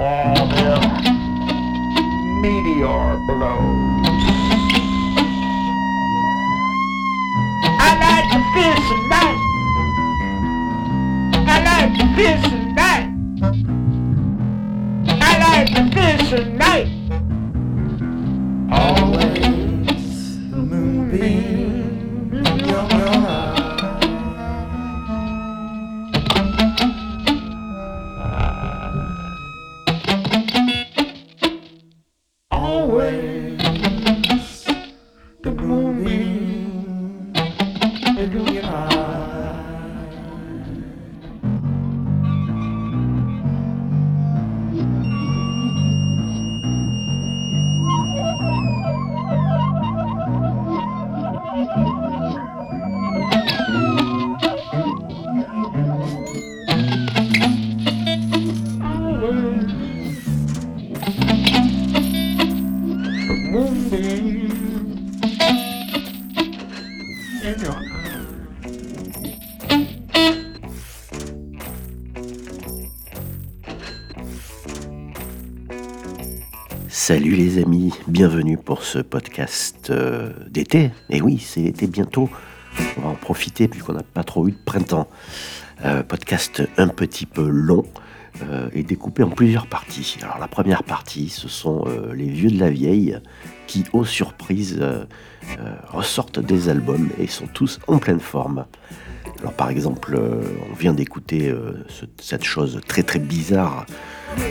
all them meteor blows. I like to fish at. I like to fish Salut les amis, bienvenue pour ce podcast euh, d'été. Et oui, c'est l'été bientôt. On va en profiter puisqu'on n'a pas trop eu de printemps. Euh, podcast un petit peu long euh, et découpé en plusieurs parties. Alors la première partie, ce sont les vieux de la vieille qui, aux surprises, ressortent des albums et sont tous en pleine forme. Alors par exemple, euh, on vient d'écouter euh, ce- cette chose très très bizarre.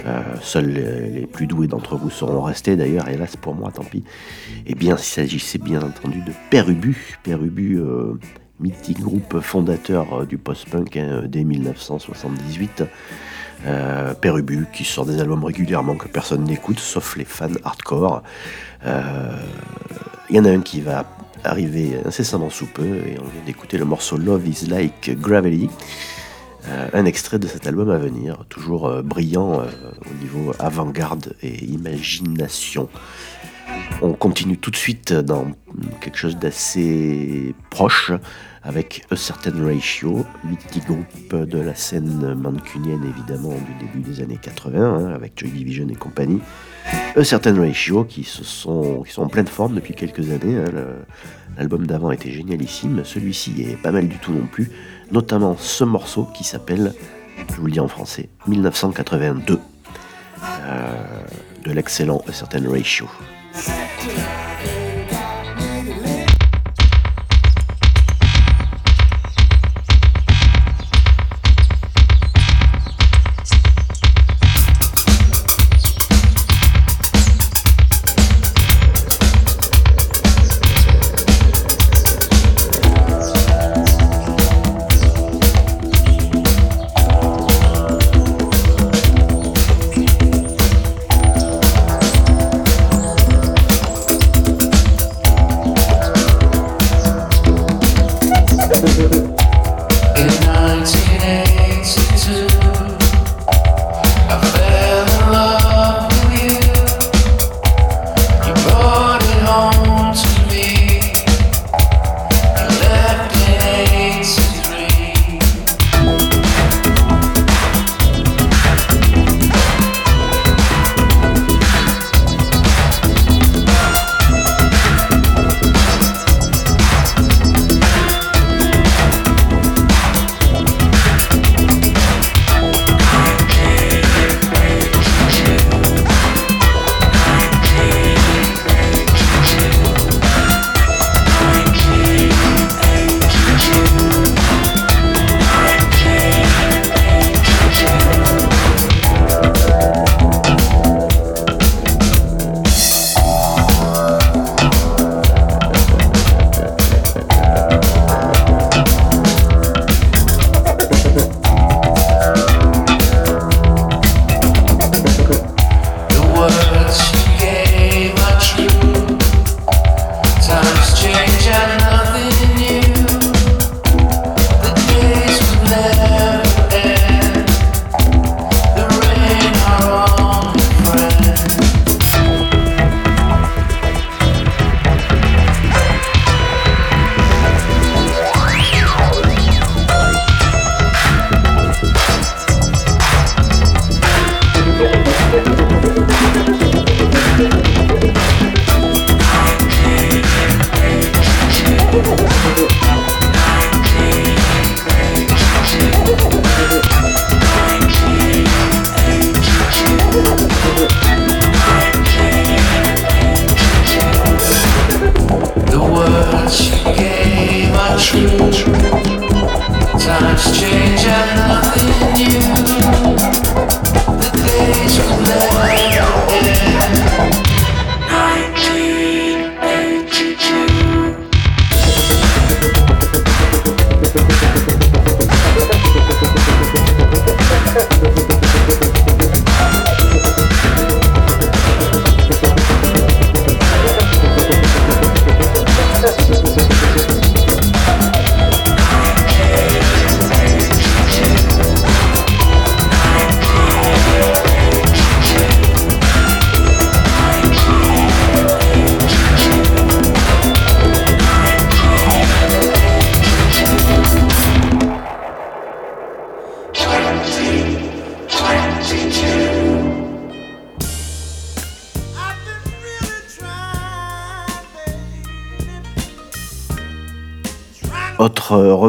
Euh, seuls les, plus doués d'entre vous seront restés d'ailleurs, hélas pour moi, tant pis. Eh bien, il s'agissait bien entendu de Père Ubu. Père Ubu, mythique groupe fondateur du post-punk hein, dès 1978. Euh, Père Ubu qui sort des albums régulièrement que personne n'écoute, sauf les fans hardcore. Il y en a un qui va arriver incessamment sous peu et on vient d'écouter le morceau Love is Like Gravity. Euh, un extrait de cet album à venir, toujours euh, brillant euh, au niveau avant-garde et imagination. On continue tout de suite dans quelque chose d'assez proche avec A Certain Ratio, mythique groupe de la scène mancunienne évidemment du début des années 80 hein, avec Joy Division et compagnie. A Certain Ratio qui, sont, en pleine forme depuis quelques années. hein. L'album d'avant était génialissime, celui-ci est pas mal du tout non plus, notamment ce morceau qui s'appelle, je vous le dis en français, 1982, euh, de l'excellent A Certain Ratio.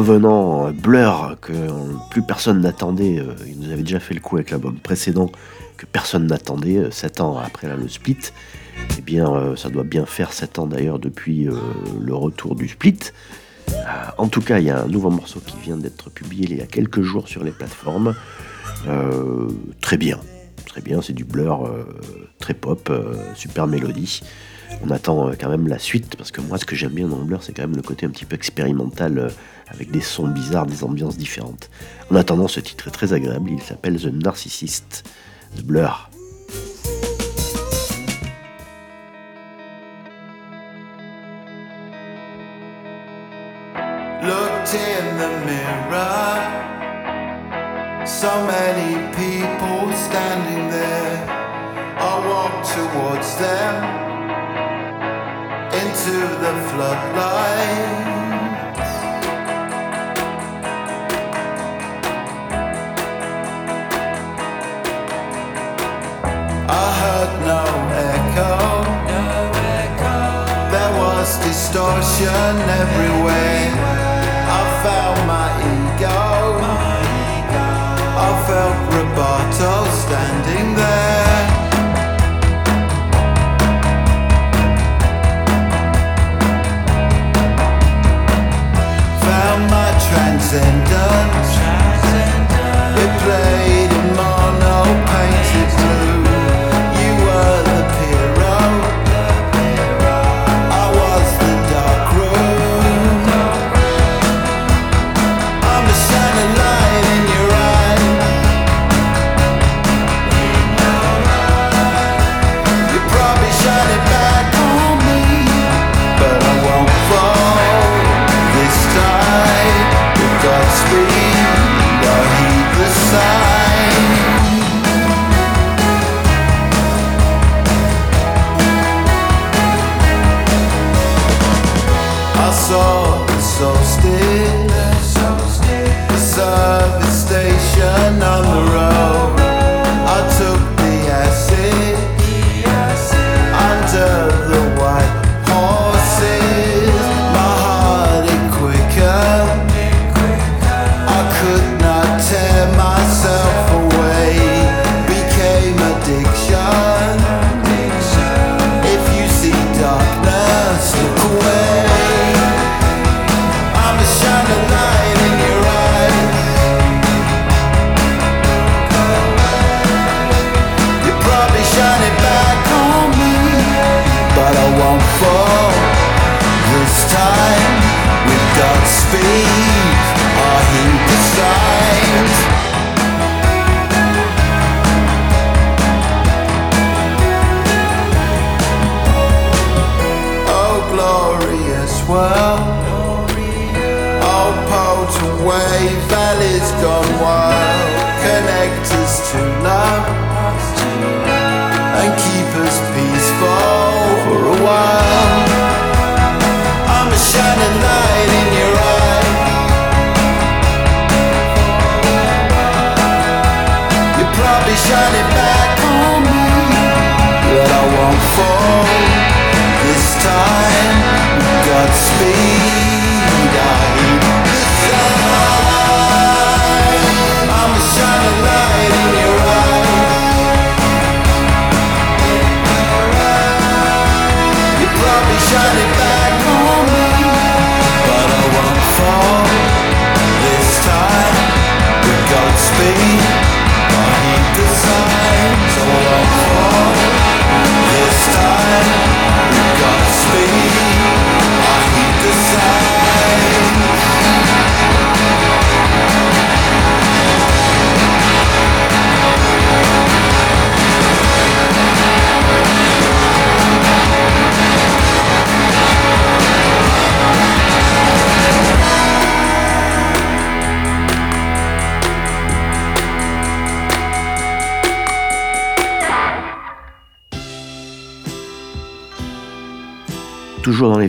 revenant euh, Blur, que plus personne n'attendait, euh, il nous avait déjà fait le coup avec l'album précédent, que personne n'attendait, euh, 7 ans après là, le split. Eh bien, ça doit bien faire 7 ans d'ailleurs depuis le retour du split. en tout cas, il y a un nouveau morceau qui vient d'être publié il y a quelques jours sur les plateformes. Très bien, très bien, c'est du Blur, très pop, super mélodie on attend euh, quand même la suite, parce que moi ce que j'aime bien dans le Blur, c'est quand même le côté un petit peu expérimental, euh, avec des sons bizarres, des ambiances différentes. En attendant, ce titre est très agréable, il s'appelle The Narcissist, de Blur. distortion everywhere. I found my ego. I felt rebuttal standing.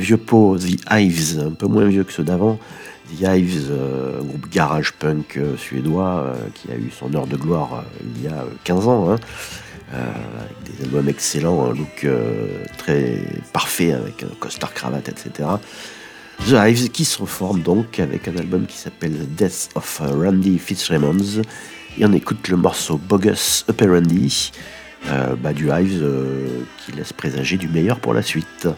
vieux pot, The Hives, un peu moins vieux que ceux d'avant. The Hives, euh, groupe garage punk euh, suédois euh, qui a eu son heure de gloire il y a 15 ans, hein. avec des albums excellents, un look très parfait avec un costard cravate, etc. The Hives qui se reforme donc avec un album qui s'appelle The Death of Randy Fitzraymonds et on écoute le morceau Bogus Operandi euh, bah, du Hives qui laisse présager du meilleur pour la suite.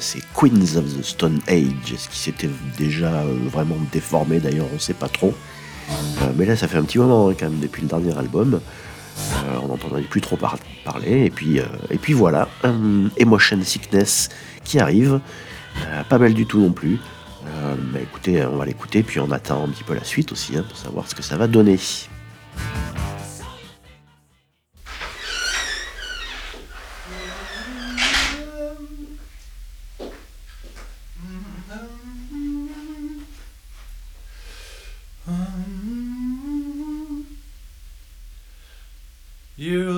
C'est Queens of the Stone Age, ce qui s'était déjà euh, vraiment déformé d'ailleurs, on ne sait pas trop. Euh, mais là, ça fait un petit moment hein, quand même depuis le dernier album. Euh, on n'entendait plus trop par- parler. Et puis, voilà, Emotion Sickness qui arrive. Pas mal du tout non plus. Bah écoutez, on va l'écouter, puis on attend un petit peu la suite aussi, hein, pour savoir ce que ça va donner.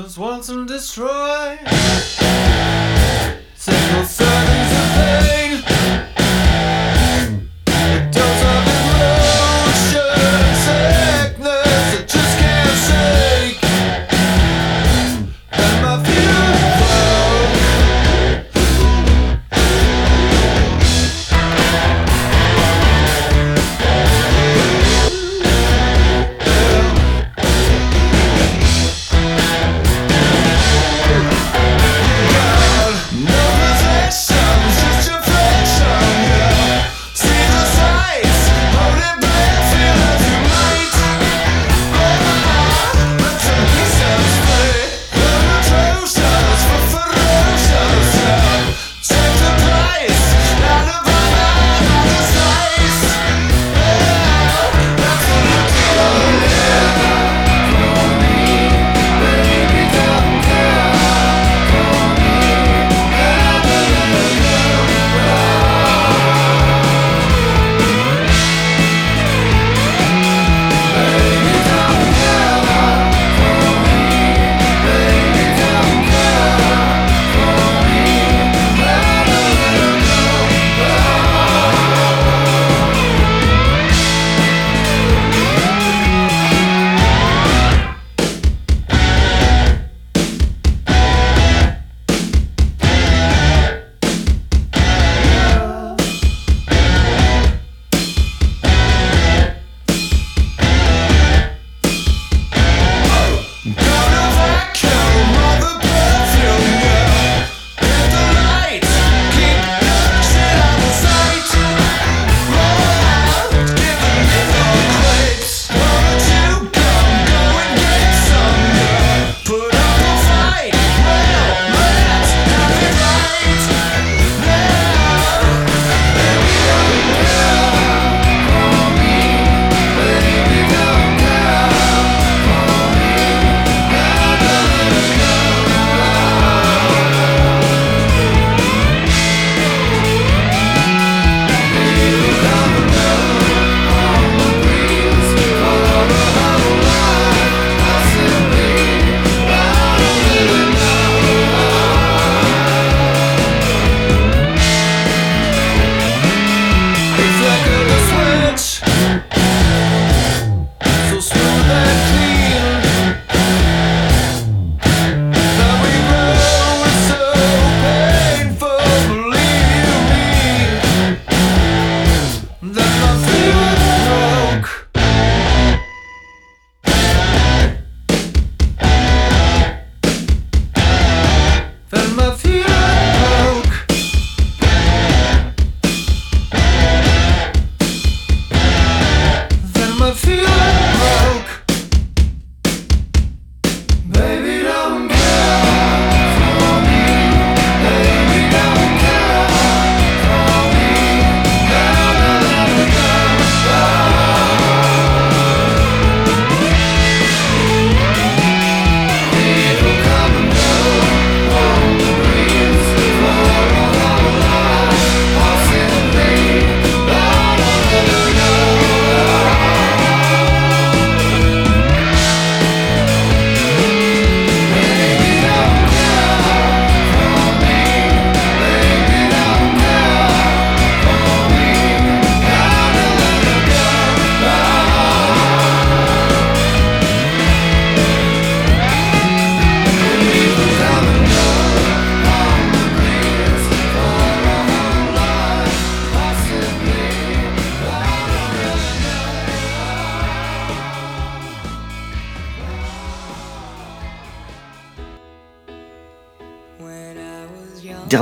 just and destroy.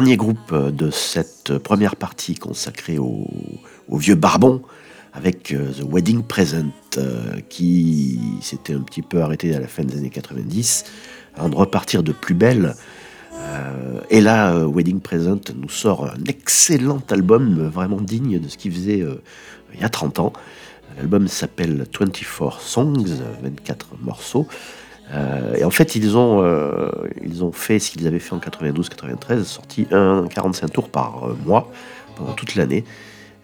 Dernier groupe euh, de cette première partie consacrée au, vieux barbon avec euh, The Wedding Present euh, qui s'était un petit peu arrêté à la fin des années 90 avant de repartir de plus belle. Et là, Wedding Present nous sort un excellent album vraiment digne de ce qu'il faisait il y a 30 ans. L'album s'appelle 24 Songs, 24 morceaux. Euh, et en fait, ils ont, euh, ils ont fait ce qu'ils avaient fait en 92-93, sorti un 45 tours par euh, mois pendant toute l'année.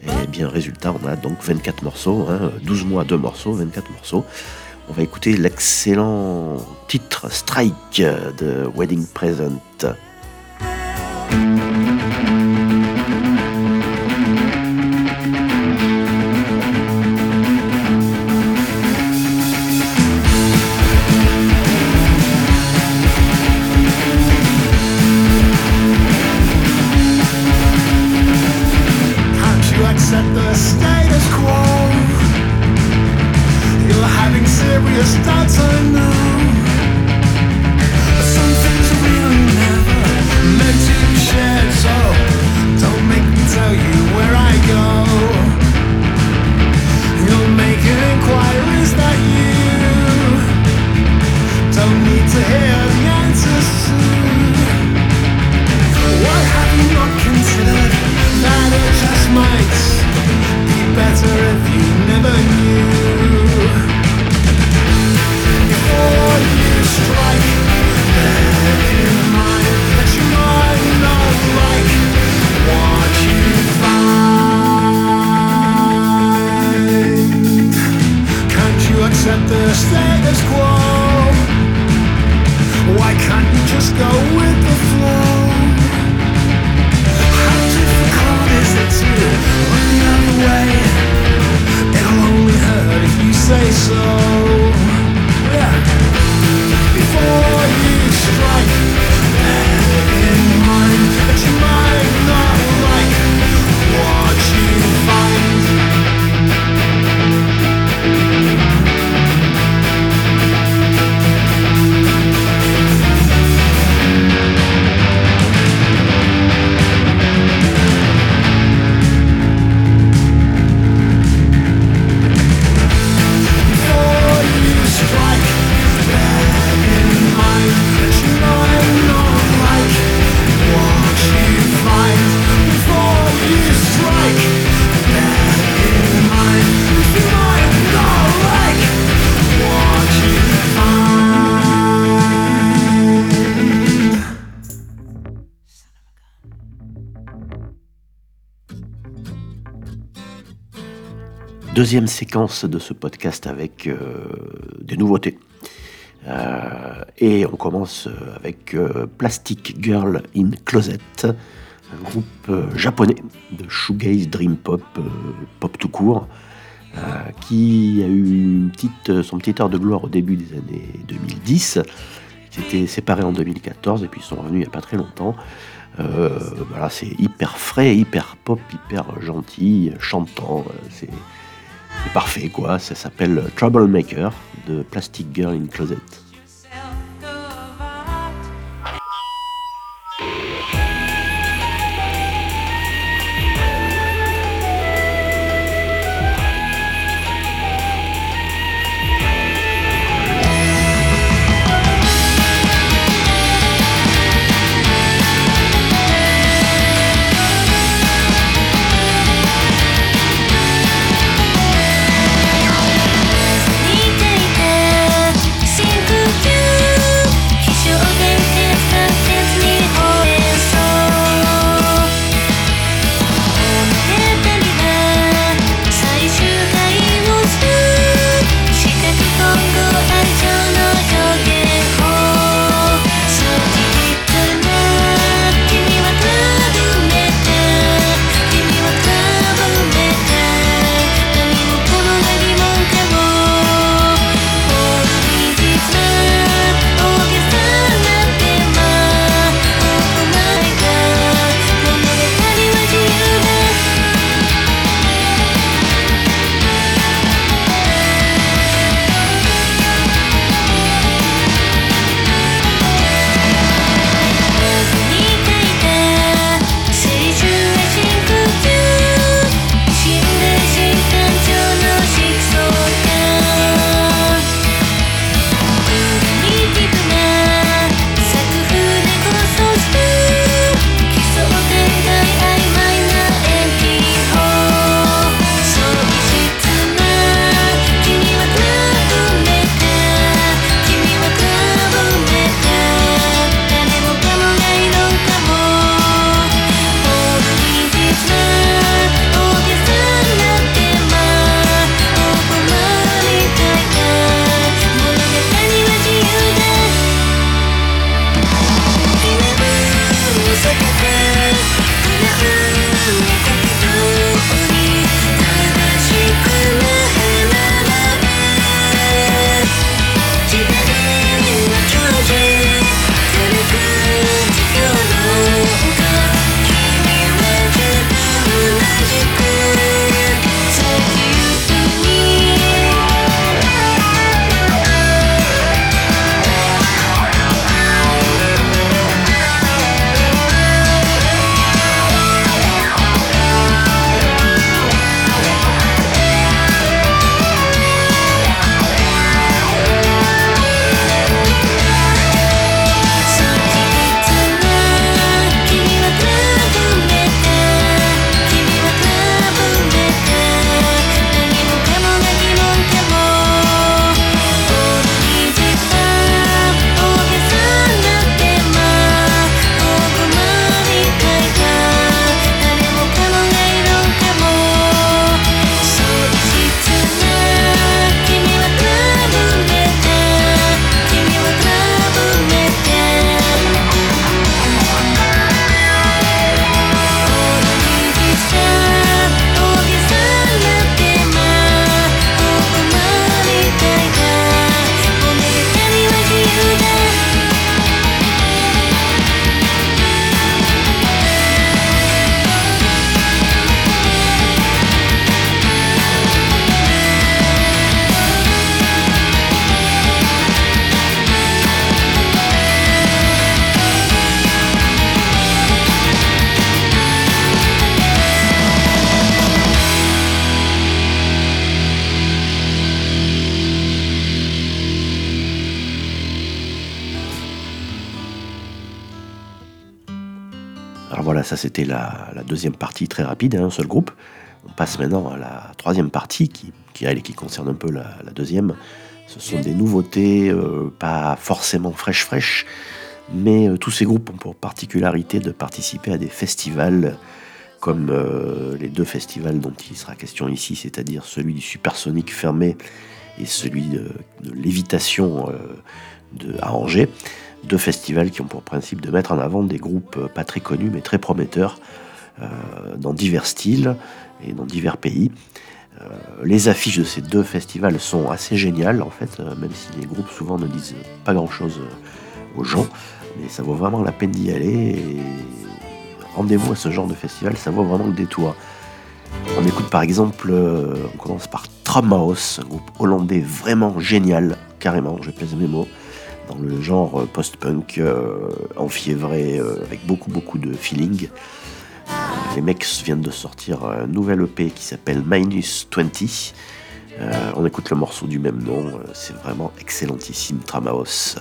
Et bien, résultat, on a donc 24 morceaux, hein, 12 mois, 2 morceaux, 24 morceaux. On va écouter l'excellent titre Strike de Wedding Present. Deuxième séquence de ce podcast avec euh, des nouveautés. Euh, et on commence euh, avec Plastic Girl in Closet, un groupe japonais de shoegaze, dream pop, pop tout court, qui a eu une petite, son petite heure de gloire au début des années 2010. Ils étaient séparés en 2014 et puis ils sont revenus il n'y a pas très longtemps. Voilà, c'est hyper frais, hyper pop, hyper gentil, chantant. Parfait quoi. Ça s'appelle Troublemaker de Plastic Girl in Closet.「la, deuxième partie très rapide, hein, un seul groupe. On passe maintenant à la troisième partie qui, elle, qui concerne un peu la, deuxième. Ce sont des nouveautés, euh, pas forcément fraîches fraîches, mais euh, tous ces groupes ont pour particularité de participer à des festivals comme euh, les deux festivals dont il sera question ici, c'est-à-dire celui du Supersonic fermé et celui de, Lévitation à Angers. Deux festivals qui ont pour principe de mettre en avant des groupes pas très connus mais très prometteurs dans divers styles et dans divers pays. Euh, les affiches de ces deux festivals sont assez géniales en fait, euh, même si les groupes souvent ne disent pas grand-chose euh, aux gens, mais ça vaut vraiment la peine d'y aller. Rendez-vous à ce genre de festival, ça vaut vraiment le détour. On écoute par exemple, euh, on commence par Trumhouse, un groupe hollandais vraiment génial, carrément, je pèse mes mots, dans le genre euh, post-punk, euh, enfiévré, euh, avec beaucoup beaucoup de feeling. Les mecs viennent de sortir un nouvel EP qui s'appelle Minus 20. Euh, on écoute le morceau du même nom, euh, c'est vraiment excellentissime, Trumhouse.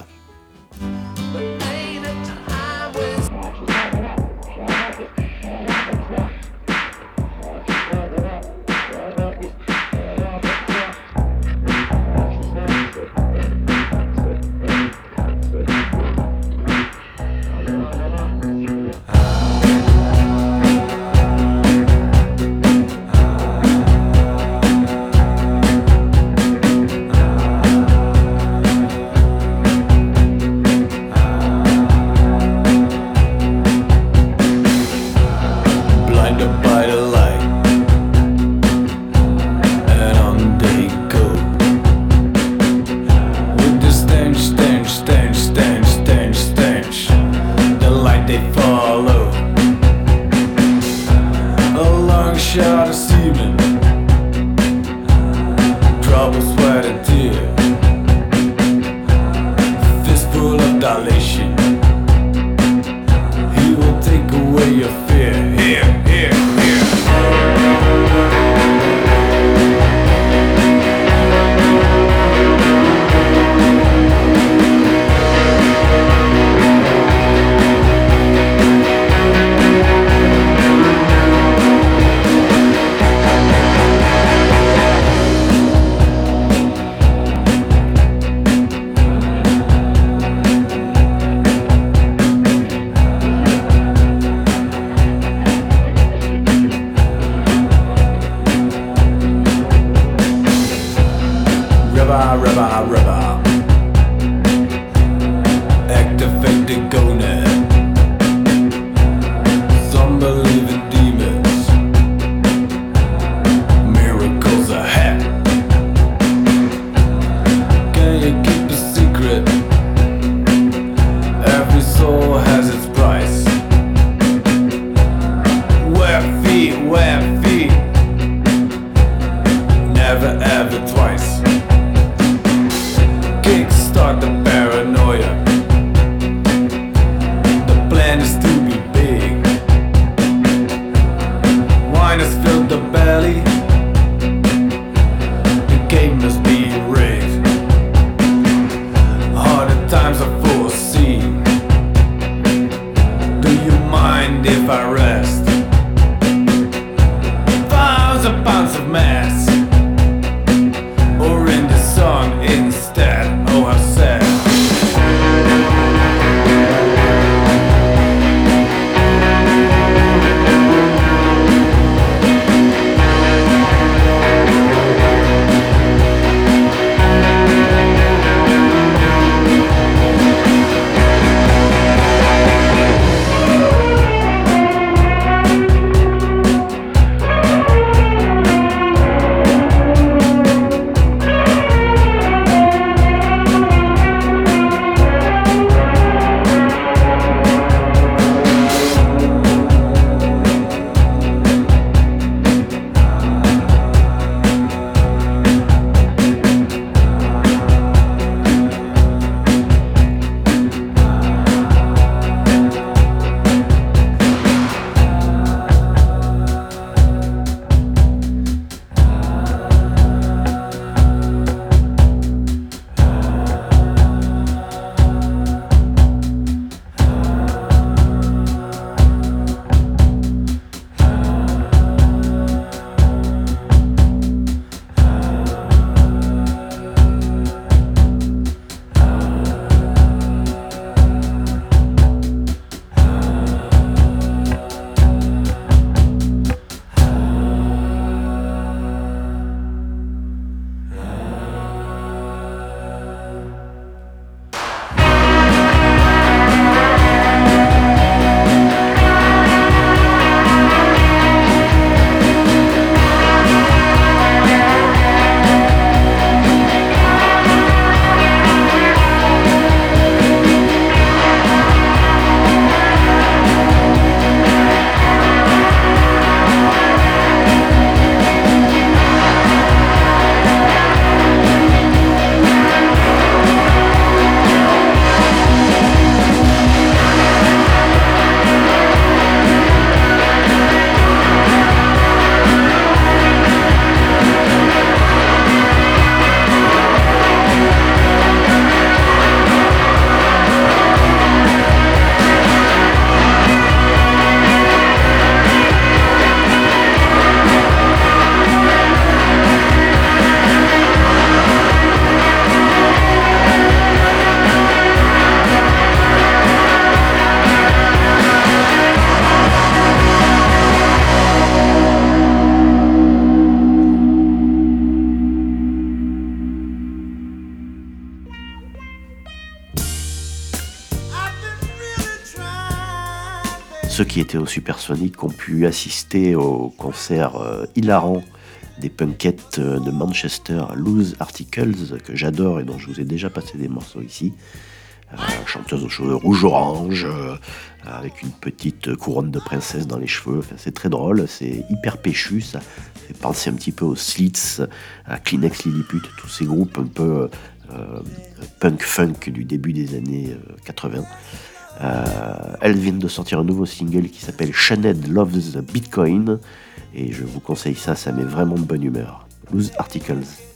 Au Supersonic ont pu assister au concert euh, hilarant des punkettes euh, de Manchester, Loose Articles, que j'adore et dont je vous ai déjà passé des morceaux ici. Euh, chanteuse aux cheveux rouge-orange, avec une petite couronne de princesse dans les cheveux. C'est très drôle, c'est hyper péchu, ça fait penser un petit peu aux Slits, à Kleenex Lilliput, tous ces groupes un peu punk-funk du début des années euh, 80. Euh, elles viennent de sortir un nouveau single qui s'appelle Shaned Loves Bitcoin et je vous conseille ça, ça met vraiment de bonne humeur. Loose Articles.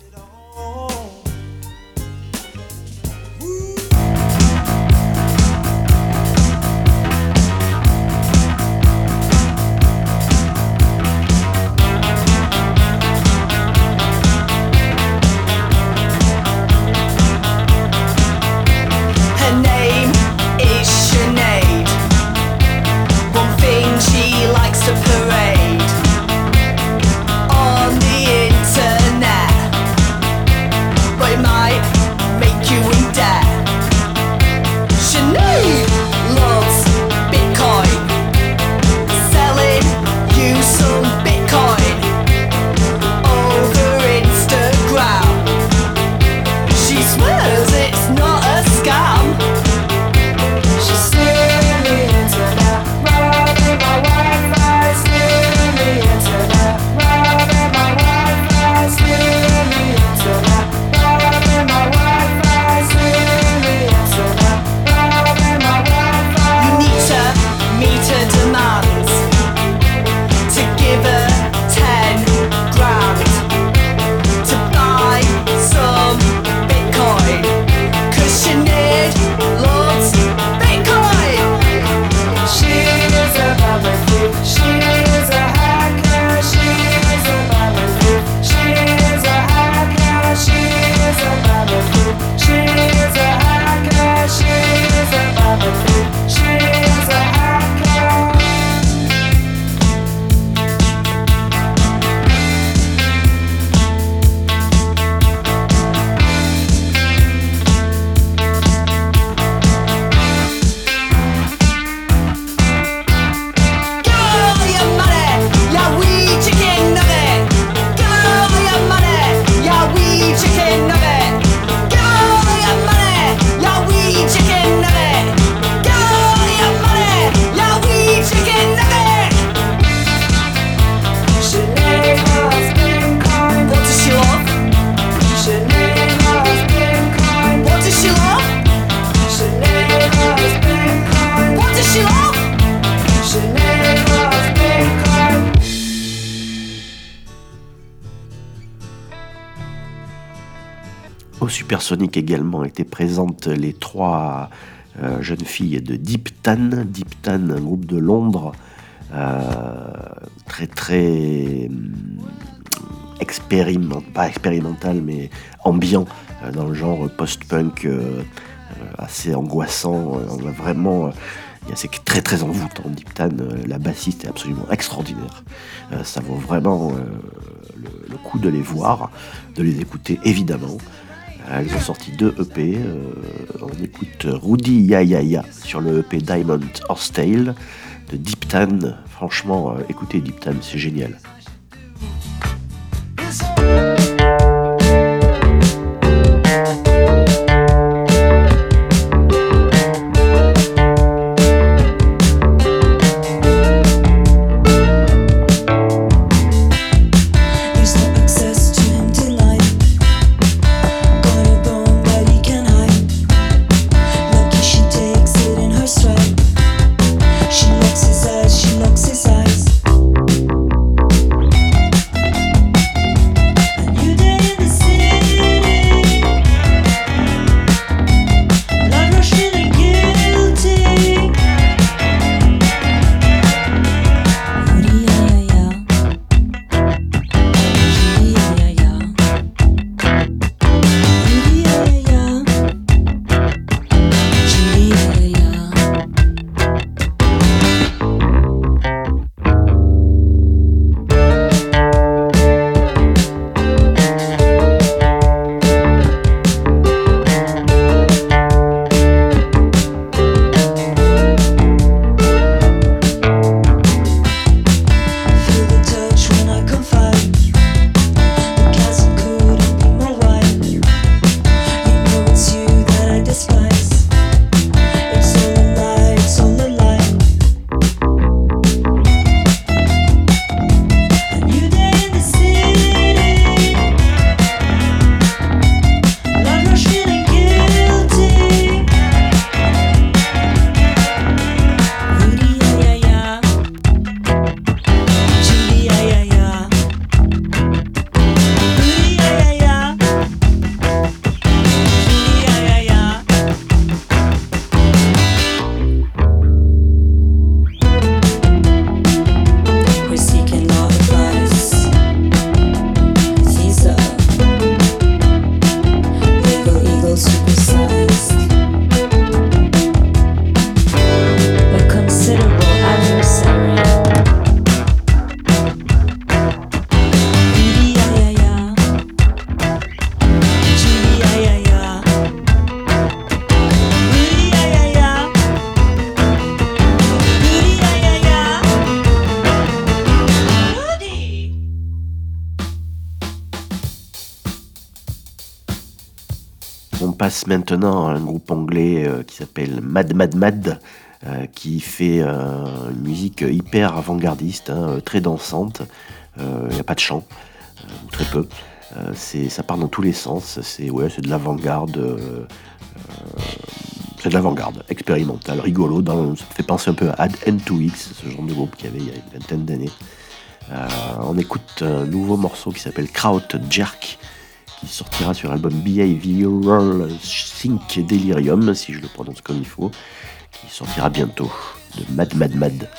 Également étaient présentes les trois euh, jeunes filles de Deep Tan. Deep Tan, un groupe de Londres euh, très très hum, expériment, pas expérimental mais ambiant euh, dans le genre post-punk assez angoissant. On a vraiment, c'est très très envoûtant. Deep Tan, la bassiste est absolument extraordinaire. Ça vaut vraiment le coup de les voir, de les écouter évidemment. Elles ont sorti deux EP. euh, on écoute Rudy Ya Ya Ya sur le EP Diamond Horse Tale de Deep Tan. Franchement, euh, écoutez Deep Tan, c'est génial. maintenant un groupe anglais euh, qui s'appelle Mad Mad Mad, euh, qui fait euh, une musique hyper avant-gardiste, hein, très dansante. Il n'y a pas de chant, ou très peu. ça part dans tous les sens. C'est ouais, de l'avant-garde. c'est de l'avant-garde, expérimentale, rigolo. Ça fait penser un peu à Add N2X, ce genre de groupe qu'il y avait il y a une vingtaine d'années. on écoute un nouveau morceau qui s'appelle Kraut Jerk qui sortira sur l'album Behavioral Sync Delirium, si je le prononce comme il faut, qui sortira bientôt de Mad Mad Mad.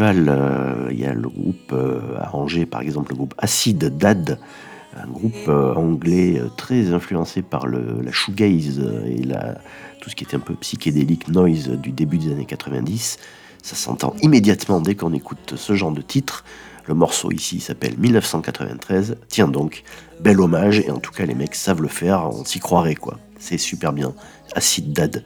Euh, il y a le groupe euh, arrangé, par exemple le groupe Acid Dad, un groupe euh, anglais très influencé par le, la shoegaze et tout ce qui était un peu psychédélique noise du début des années 90. Ça s'entend immédiatement dès qu'on écoute ce genre de titre. Le morceau ici s'appelle 1993. Tiens donc, bel hommage, et en tout cas les mecs savent le faire, on s'y croirait quoi. C'est super bien. Acid Dad.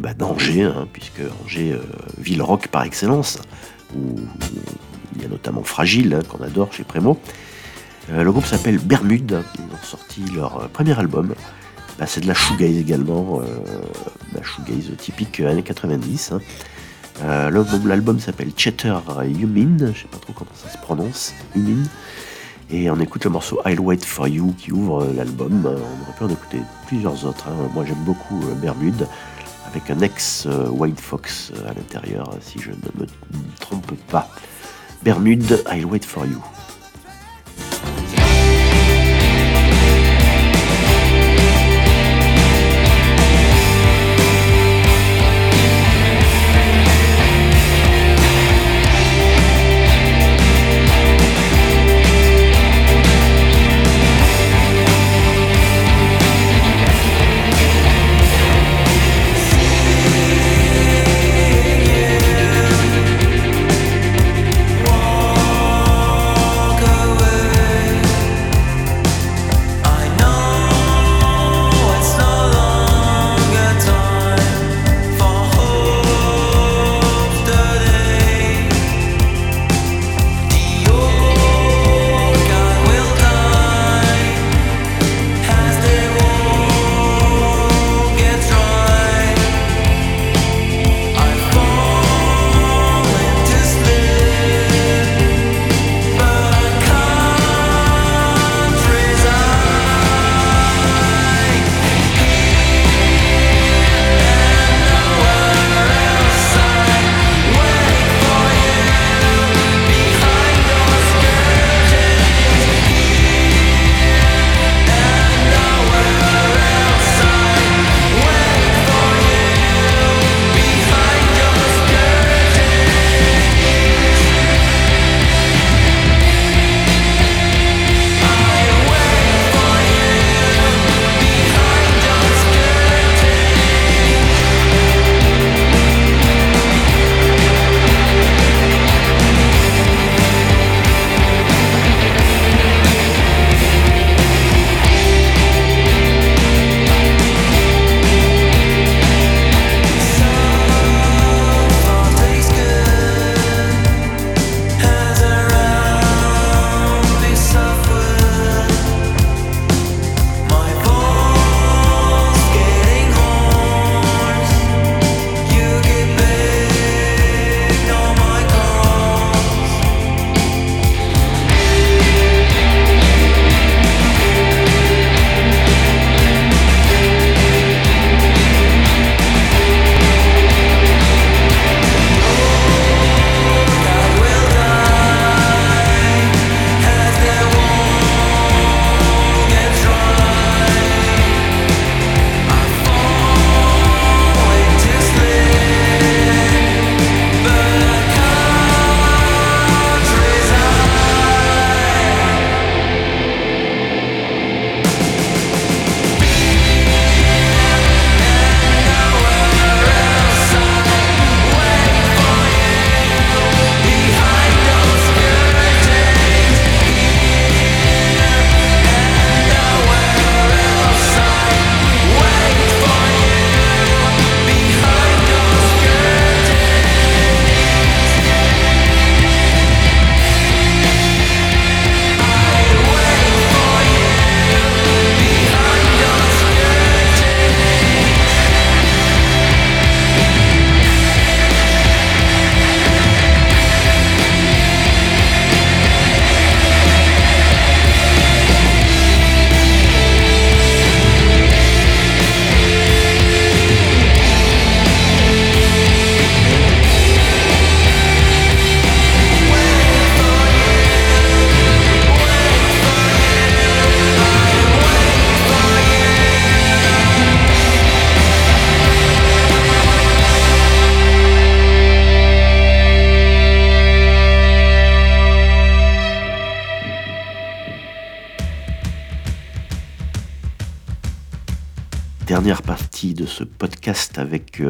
Bah, d'Angers, hein, puisque Angers, euh, ville rock par excellence, où il y a notamment Fragile, hein, qu'on adore chez Prémo. Euh, le groupe s'appelle Bermude, ils ont sorti leur euh, premier album. Bah, c'est de la shoegaze également, la shoegaze typique années 90. hein. Euh, l'album- s'appelle Chatter Humin, je sais pas trop comment ça se prononce, Humin. Et on écoute le morceau I'll Wait For You qui ouvre l'album. On aurait pu en écouter plusieurs autres. hein. Moi j'aime beaucoup Bermude, avec un ex White Fox euh, à l'intérieur, si je ne me trompe pas. Bermude, I'll Wait For You.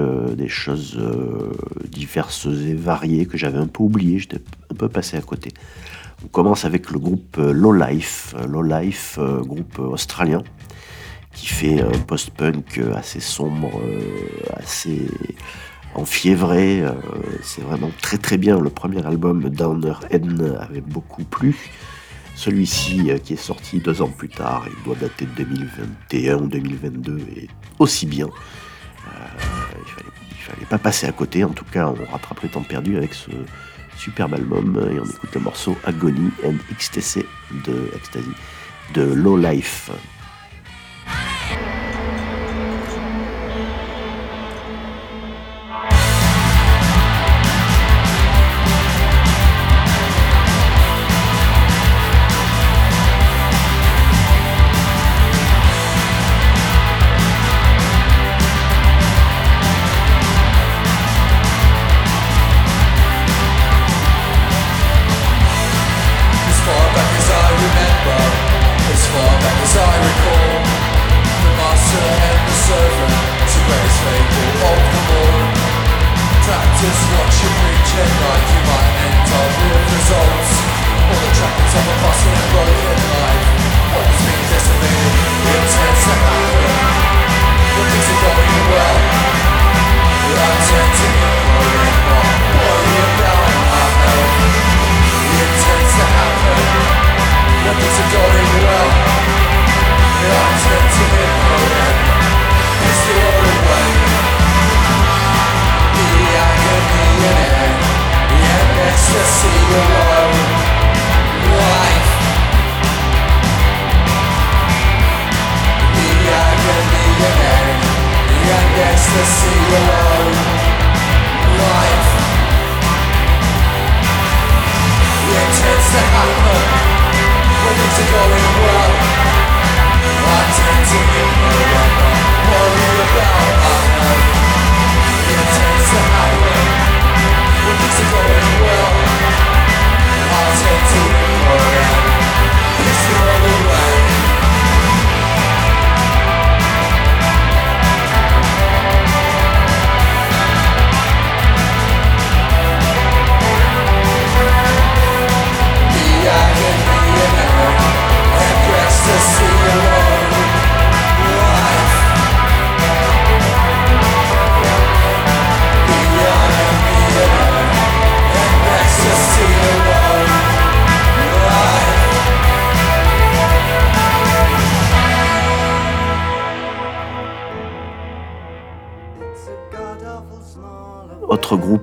Euh, des choses euh, diverses et variées que j'avais un peu oubliées, j'étais un peu passé à côté. On commence avec le groupe euh, Low Life, Low Life, groupe australien, qui fait un post-punk assez sombre, assez enfiévré. C'est vraiment très très bien. Le premier album Downer N avait beaucoup plu. Celui-ci, qui est sorti deux ans plus tard, il doit dater de 2021 ou 2022, est aussi bien. Euh, il fallait, fallait pas passer à côté. En tout cas, on rattrape le temps perdu avec ce superbe album et on écoute le morceau Agony and XTC de Ecstasy de Low Life.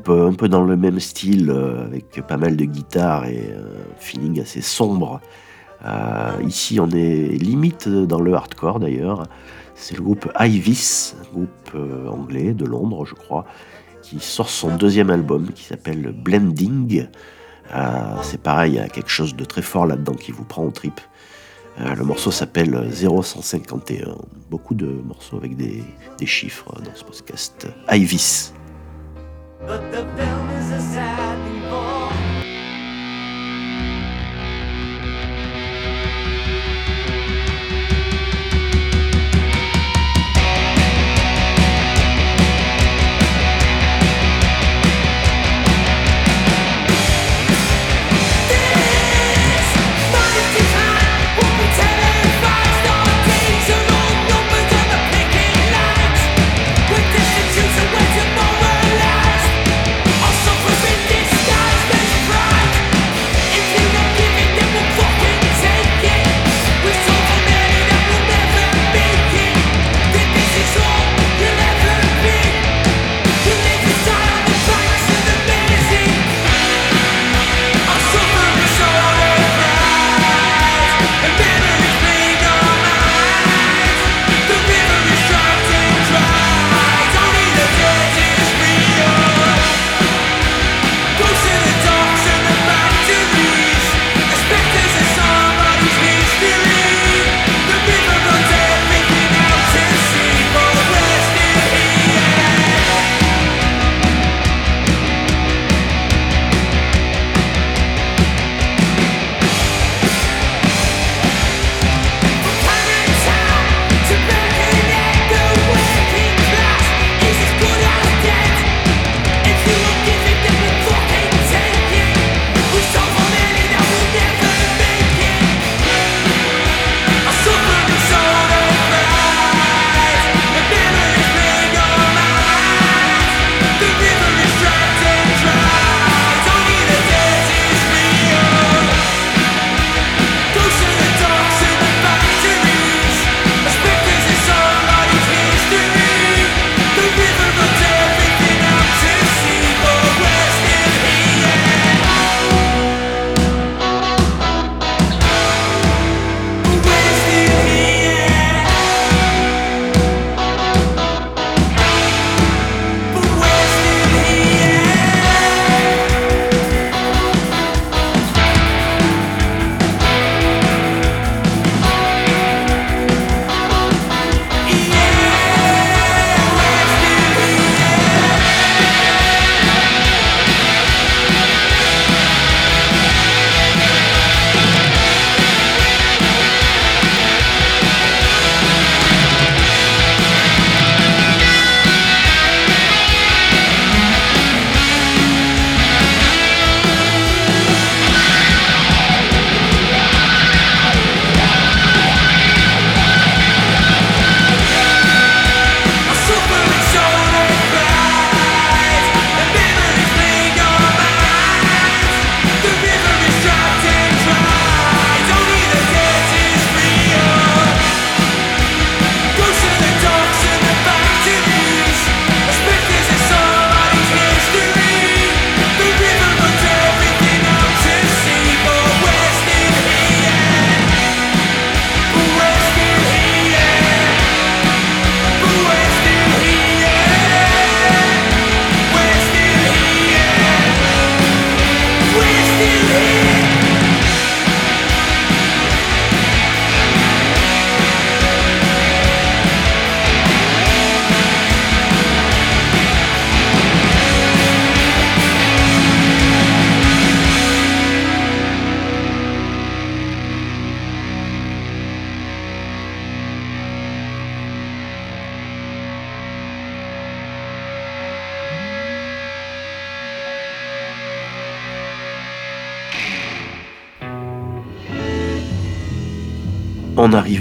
Euh, un peu dans le même style, euh, avec pas mal de guitare et un feeling assez sombre. Euh, ici, on est limite dans le hardcore d'ailleurs. C'est le groupe Ivis, groupe anglais de Londres, je crois, qui sort son deuxième album qui s'appelle Blending. C'est pareil, il y a quelque chose de très fort là-dedans qui vous prend au trip. Le morceau s'appelle 0151. Beaucoup de morceaux avec des, des chiffres dans ce podcast. Ivis. But the film is a sad. For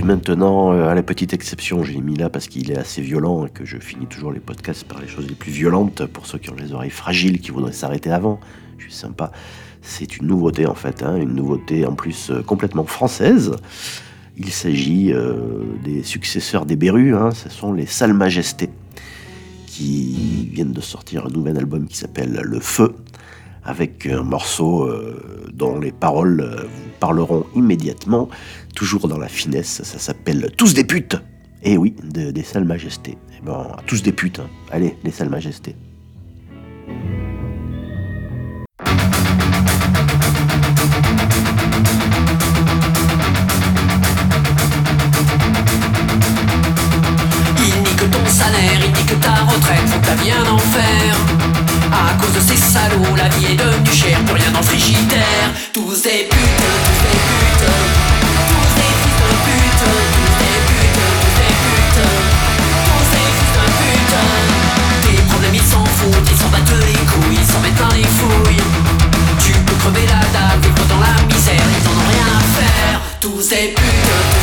maintenant euh, à la petite exception, j'ai mis là parce qu'il est assez violent et que je finis toujours les podcasts par les choses les plus violentes pour ceux qui ont les oreilles fragiles, qui voudraient s'arrêter avant. Je suis sympa. C'est une nouveauté en fait, hein, une nouveauté en plus euh, complètement française. Il s'agit euh, des successeurs des Berus, hein, ce sont les Salles Majestés, qui viennent de sortir un nouvel album qui s'appelle Le Feu, avec un morceau dont les paroles parleront immédiatement, toujours dans la finesse, ça s'appelle Tous des putes Et oui, de- des Salles Majestés. Eh ben, tous des putes, hein. allez, les Salles Majestés. De ces la vie est devenue chère, plus rien dans le frigidaire. Tous des putes, tous des putes, tous des fils de pute, tous des putes, tous des putes, tous des fils de pute. Tes problèmes ils s'en foutent, ils s'en battent les couilles, ils s'en mettent plein les fouilles. Tu peux crever la dalle, vivre dans la misère, ils en ont rien à faire. Des putes, tous des putes,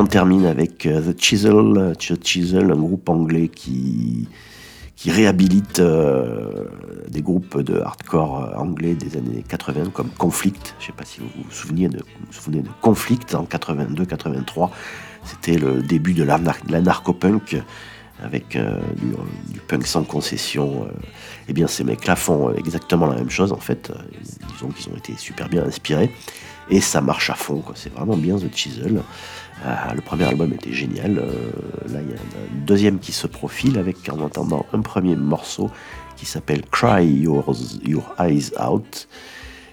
on termine avec euh, The Chisel, The Chisel, un groupe anglais qui, réhabilite euh, des groupes de hardcore euh, anglais des années 80 comme Conflict. Je ne sais pas si vous vous souvenez de, vous de Conflict en 82-83. C'était le début de l'anar- de l'anarcho-punk avec du, du punk sans concession. Eh bien, ces mecs-là font exactement la même chose en fait. Disons qu'ils ont été super bien inspirés. Et ça marche à fond, c'est vraiment bien The Chisel. Euh, le premier album était génial. Euh, là, il y a un deuxième qui se profile avec en entendant un premier morceau qui s'appelle Cry Your Eyes Out.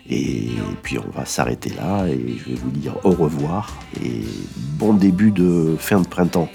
Et puis on va s'arrêter là et je vais vous dire au revoir et bon début de fin de printemps.